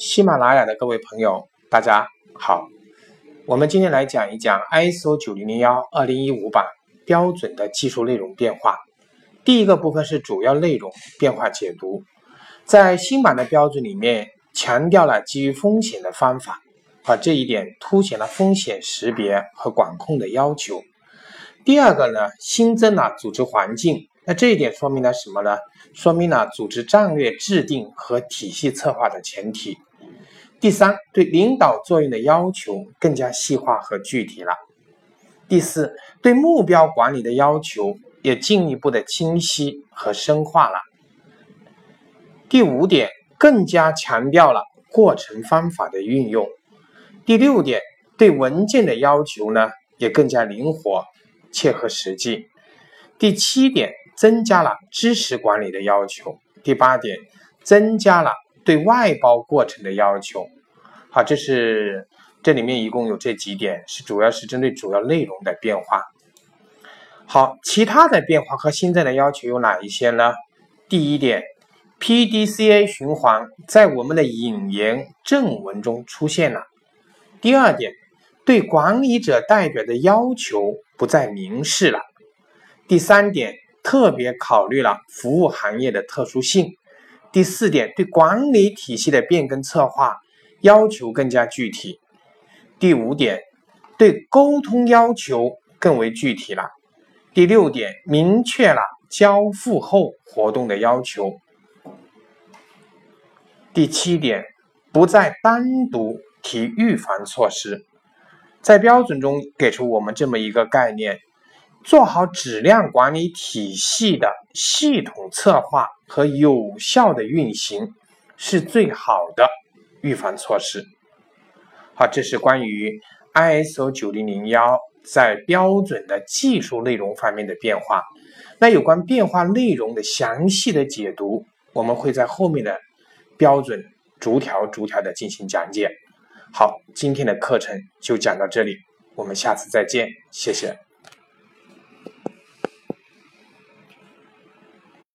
喜马拉雅的各位朋友，大家好。我们今天来讲一讲 ISO 九零零幺二零一五版标准的技术内容变化。第一个部分是主要内容变化解读，在新版的标准里面强调了基于风险的方法，啊，这一点凸显了风险识别和管控的要求。第二个呢，新增了组织环境。那这一点说明了什么呢？说明了组织战略制定和体系策划的前提。第三，对领导作用的要求更加细化和具体了。第四，对目标管理的要求也进一步的清晰和深化了。第五点，更加强调了过程方法的运用。第六点，对文件的要求呢也更加灵活、切合实际。第七点。增加了知识管理的要求。第八点，增加了对外包过程的要求。好，这是这里面一共有这几点，是主要是针对主要内容的变化。好，其他的变化和新增的要求有哪一些呢？第一点，PDCA 循环在我们的引言正文中出现了。第二点，对管理者代表的要求不再明示了。第三点。特别考虑了服务行业的特殊性。第四点，对管理体系的变更策划要求更加具体。第五点，对沟通要求更为具体了。第六点，明确了交付后活动的要求。第七点，不再单独提预防措施，在标准中给出我们这么一个概念。做好质量管理体系的系统策划和有效的运行，是最好的预防措施。好，这是关于 ISO 九零零幺在标准的技术内容方面的变化。那有关变化内容的详细的解读，我们会在后面的标准逐条逐条的进行讲解。好，今天的课程就讲到这里，我们下次再见，谢谢。